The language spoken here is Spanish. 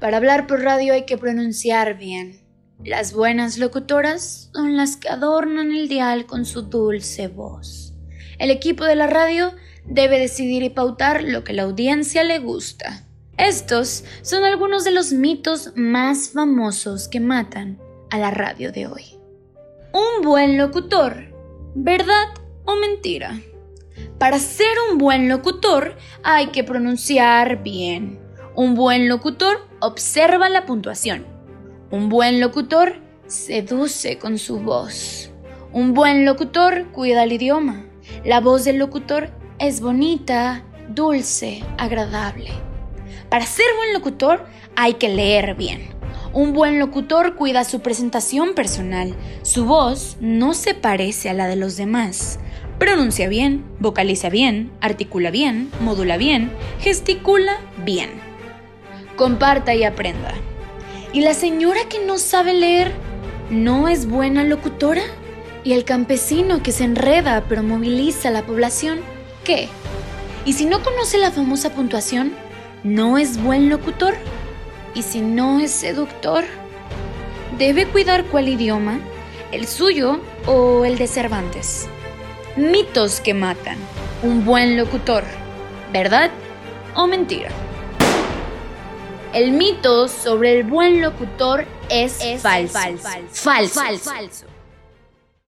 Para hablar por radio hay que pronunciar bien. Las buenas locutoras son las que adornan el dial con su dulce voz. El equipo de la radio debe decidir y pautar lo que la audiencia le gusta. Estos son algunos de los mitos más famosos que matan a la radio de hoy. Un buen locutor, ¿verdad o mentira? Para ser un buen locutor hay que pronunciar bien. Un buen locutor observa la puntuación. Un buen locutor seduce con su voz. Un buen locutor cuida el idioma. La voz del locutor es bonita, dulce, agradable. Para ser buen locutor hay que leer bien. Un buen locutor cuida su presentación personal. Su voz no se parece a la de los demás. Pronuncia bien, vocaliza bien, articula bien, modula bien, gesticula bien. Comparta y aprenda. ¿Y la señora que no sabe leer no es buena locutora? ¿Y el campesino que se enreda pero moviliza a la población? ¿Qué? ¿Y si no conoce la famosa puntuación, no es buen locutor? ¿Y si no es seductor? ¿Debe cuidar cuál idioma? ¿El suyo o el de Cervantes? Mitos que matan. Un buen locutor. ¿Verdad o mentira? El mito sobre el buen locutor es, falso. falso. falso.